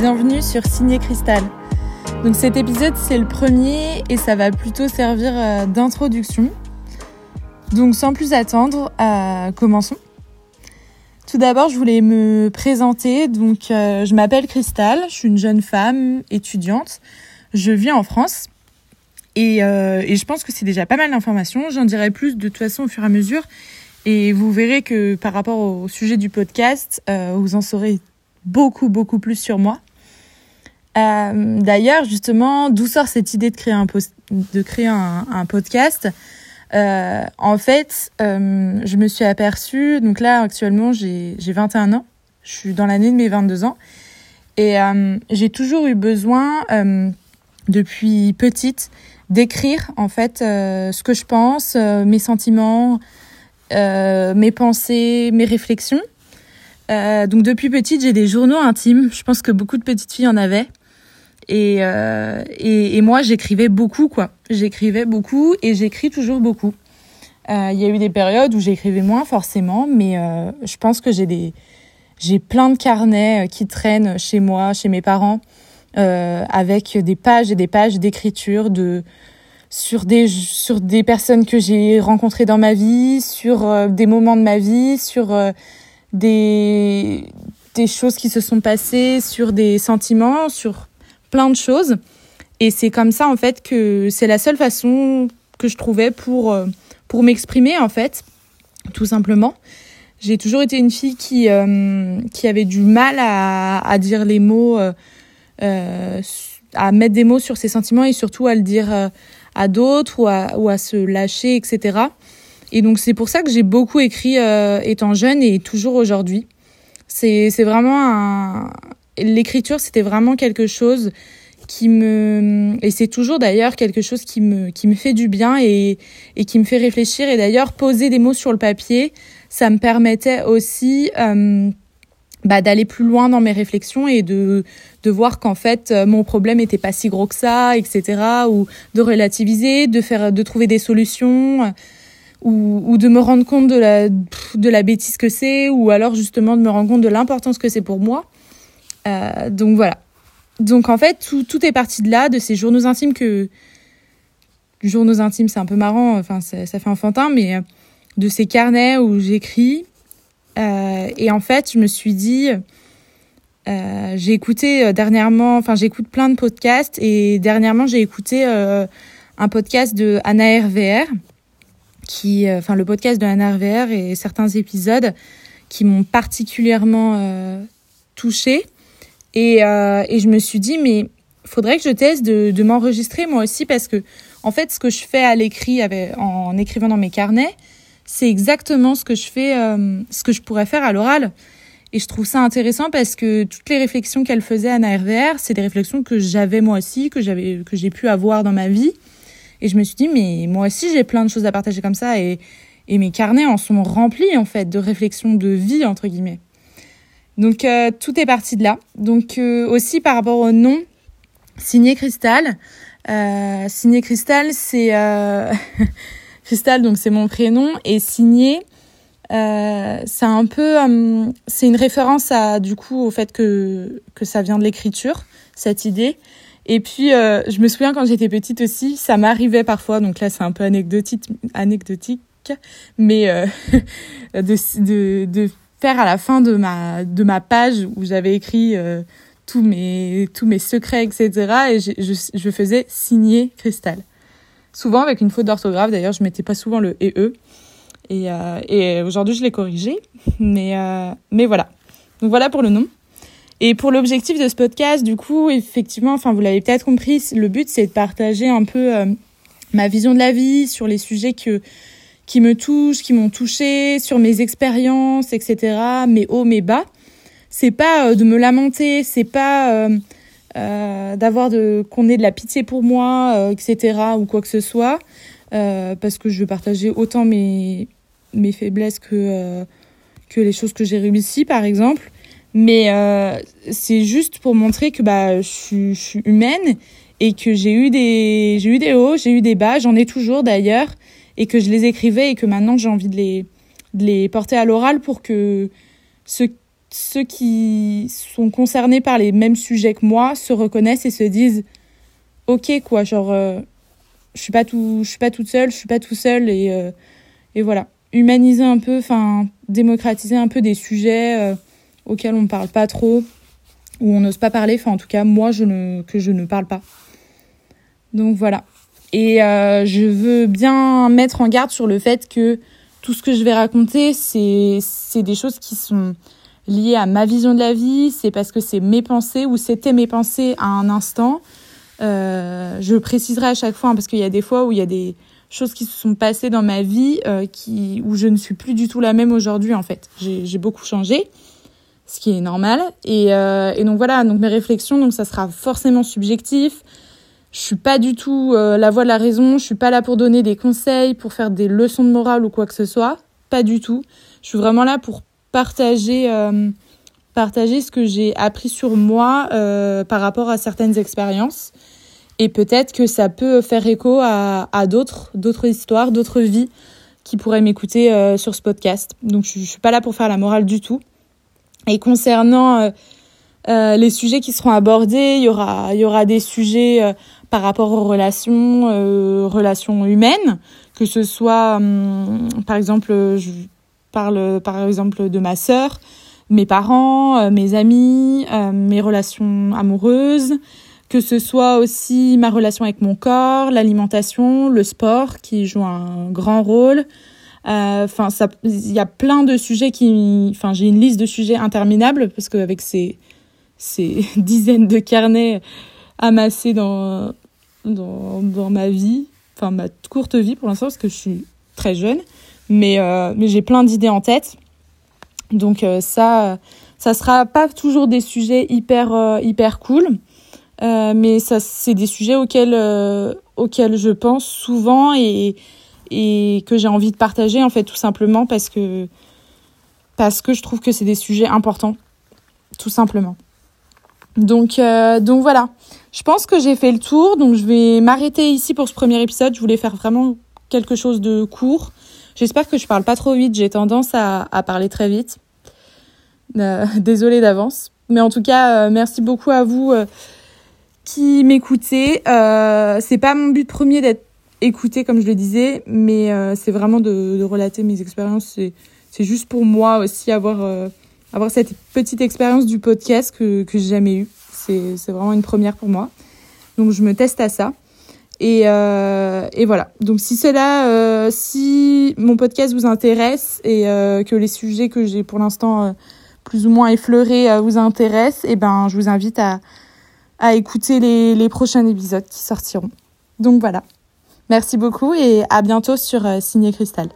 bienvenue sur Signé Cristal. Donc cet épisode c'est le premier et ça va plutôt servir euh, d'introduction. Donc sans plus attendre, euh, commençons. Tout d'abord je voulais me présenter. Donc euh, je m'appelle Cristal, je suis une jeune femme étudiante. Je vis en France et, et je pense que c'est déjà pas mal d'informations. J'en dirai plus de toute façon au fur et à mesure. Et vous verrez que par rapport au sujet du podcast, vous en saurez beaucoup, beaucoup plus sur moi. Euh, d'ailleurs, justement, d'où sort cette idée de créer un, de créer un, podcast? Euh, En fait, euh, je me suis aperçue, donc là, actuellement, j'ai 21 ans, je suis dans l'année de mes 22 ans, et j'ai toujours eu besoin, depuis petite, d'écrire, en fait, ce que je pense, mes sentiments, mes pensées, mes réflexions. Donc depuis petite, j'ai des journaux intimes. Je pense que beaucoup de petites filles en avaient. Et, euh, et, et, moi, j'écrivais beaucoup, quoi. J'écrivais beaucoup et j'écris toujours beaucoup. Euh, il y a eu des périodes où j'écrivais moins, forcément, mais euh, je pense que j'ai des, j'ai plein de carnets qui traînent chez moi, chez mes parents, avec des pages et des pages d'écriture de sur des sur des personnes que j'ai rencontrées dans ma vie, sur des moments de ma vie, sur des, des choses qui se sont passées, sur des sentiments, sur plein de choses. Et c'est comme ça, en fait, que c'est la seule façon que je trouvais pour, euh, pour m'exprimer, en fait, tout simplement. J'ai toujours été une fille qui, euh, qui avait du mal à, à dire les mots, euh, à mettre des mots sur ses sentiments et surtout à le dire à d'autres ou à, ou à se lâcher, etc. Et donc c'est pour ça que j'ai beaucoup écrit étant jeune et toujours aujourd'hui. C'est vraiment un l'écriture, c'était vraiment quelque chose qui me et c'est toujours d'ailleurs quelque chose qui me qui me fait du bien et et qui me fait réfléchir et d'ailleurs poser des mots sur le papier, ça me permettait aussi euh, bah, d'aller plus loin dans mes réflexions et de, de voir qu'en fait mon problème n'était pas si gros que ça, etc. Ou de relativiser, de faire, de trouver des solutions ou, ou de me rendre compte de la, de la bêtise que c'est, ou alors justement de me rendre compte de l'importance que c'est pour moi. Euh, donc voilà. Donc en fait, tout, tout est parti de là, de ces journaux intimes que... Journaux intimes, c'est un peu marrant, enfin ça, fait enfantin, mais euh, de ces carnets où j'écris. Euh, et en fait, je me suis dit... J'ai écouté dernièrement, enfin j'écoute plein de podcasts et dernièrement j'ai écouté un podcast de Anna RVR qui, enfin, le podcast de Anna RVR et certains épisodes qui m'ont particulièrement touchée. Et, euh, et je me suis dit, mais faudrait que je teste de, m'enregistrer moi aussi parce que, en fait, ce que je fais à l'écrit en écrivant dans mes carnets, c'est exactement ce que je fais, euh, ce que je pourrais faire à l'oral. Et je trouve ça intéressant parce que toutes les réflexions qu'elle faisait Anna RVR, c'est des réflexions que j'avais moi aussi, que j'avais, que j'ai pu avoir dans ma vie. Et je me suis dit, mais moi aussi, j'ai plein de choses à partager comme ça. Et, et mes carnets en sont remplis, en fait, de réflexions de vie, entre guillemets. Donc, euh, tout est parti de là. Donc, euh, aussi par rapport au nom, Signé Cristal. Euh, Signé Cristal, c'est... Cristal, donc c'est mon prénom. Et Signé, c'est un peu... c'est une référence à, du coup, au fait que, que ça vient de l'écriture, cette idée. Et puis, je me souviens quand j'étais petite aussi, ça m'arrivait parfois, donc là c'est un peu anecdotique, anecdotique mais de faire à la fin de ma, de ma page où j'avais écrit euh, tous, mes, tous mes secrets, etc. Et je, je, faisais signer Cristal. Souvent avec une faute d'orthographe, d'ailleurs je mettais pas souvent le et e. Et, euh, et aujourd'hui je l'ai corrigé, mais, euh, mais voilà. Donc voilà pour le nom. Et pour l'objectif de ce podcast, du coup, effectivement, enfin, vous l'avez peut-être compris, le but, c'est de partager un peu ma vision de la vie sur les sujets que, qui me touchent, qui m'ont touché, sur mes expériences, etc., mes hauts, mes bas. C'est pas euh, de me lamenter, c'est pas euh, euh d'avoir de qu'on ait de la pitié pour moi, etc., ou quoi que ce soit, parce que je veux partager autant mes mes faiblesses que que les choses que j'ai réussies, par exemple. Mais c'est juste pour montrer que bah, je, je suis humaine et que j'ai eu j'ai eu des hauts, j'ai eu des bas, j'en ai toujours d'ailleurs, et que je les écrivais et que maintenant j'ai envie de les, de les porter à l'oral pour que ceux ceux qui sont concernés par les mêmes sujets que moi se reconnaissent et se disent ok quoi genre euh, je suis pas tout je suis pas toute seule je suis pas tout seul et euh, et voilà. Humaniser un peu enfin démocratiser un peu des sujets euh, auxquels on ne parle pas trop ou on n'ose pas parler. Enfin en tout cas moi je ne que je ne parle pas. Donc voilà et je veux bien mettre en garde sur le fait que tout ce que je vais raconter c'est c'est des choses qui sont liées à ma vision de la vie, c'est parce que c'est mes pensées ou c'était mes pensées à un instant. Euh, je préciserai à chaque fois, hein, parce qu'il y a des fois où il y a des choses qui se sont passées dans ma vie euh, qui, où je ne suis plus du tout la même aujourd'hui en fait. J'ai beaucoup changé, ce qui est normal. Et, euh, et, donc voilà, donc mes réflexions, donc ça sera forcément subjectif. Je suis pas du tout euh, la voix de la raison. Je suis pas là pour donner des conseils, pour faire des leçons de morale ou quoi que ce soit. Pas du tout. Je suis vraiment là pour partager, euh, partager ce que j'ai appris sur moi euh, par rapport à certaines expériences. Et peut-être que ça peut faire écho à, à d'autres, d'autres histoires, d'autres vies qui pourraient m'écouter sur ce podcast. Donc je, je suis pas là pour faire la morale du tout. Et concernant les sujets qui seront abordés, il y aura, il y aura des sujets par rapport aux relations, relations humaines, que ce soit, hum, par exemple, je, parle par exemple de ma sœur, mes parents, euh, mes amis, euh, mes relations amoureuses, que ce soit aussi ma relation avec mon corps, l'alimentation, le sport qui joue un grand rôle. Euh, enfin, il y a plein de sujets qui, enfin, j'ai une liste de sujets interminables parce qu'avec ces ces dizaines de carnets amassés dans dans, ma vie, enfin ma courte vie pour l'instant parce que je suis très jeune, mais, euh, mais j'ai plein d'idées en tête. Donc euh, ça, ça sera pas toujours des sujets hyper, euh, hyper cool. mais ça, c'est des sujets auxquels, auxquels je pense souvent et, et que j'ai envie de partager, en fait, tout simplement parce que, parce que je trouve que c'est des sujets importants, tout simplement. Donc, donc voilà. Je pense que j'ai fait le tour, donc je vais m'arrêter ici pour ce premier épisode. Je voulais faire vraiment quelque chose de court. J'espère que je parle pas trop vite. J'ai tendance à, parler très vite. Euh, désolée d'avance. Mais en tout cas, euh, merci beaucoup à vous euh, qui m'écoutez. Euh, c'est pas mon but premier d'être écouté, comme je le disais, mais euh, c'est vraiment de, de, relater mes expériences. C'est juste pour moi aussi avoir, avoir cette petite expérience du podcast que, que j'ai jamais eue. C'est vraiment une première pour moi. Donc je me teste à ça. Et, euh, et voilà. Donc si cela, euh, si mon podcast vous intéresse et euh, que les sujets que j'ai pour l'instant plus ou moins effleurés vous intéressent, et eh ben je vous invite à, à écouter les, les prochains épisodes qui sortiront. Donc voilà. Merci beaucoup et à bientôt sur Signé Cristal.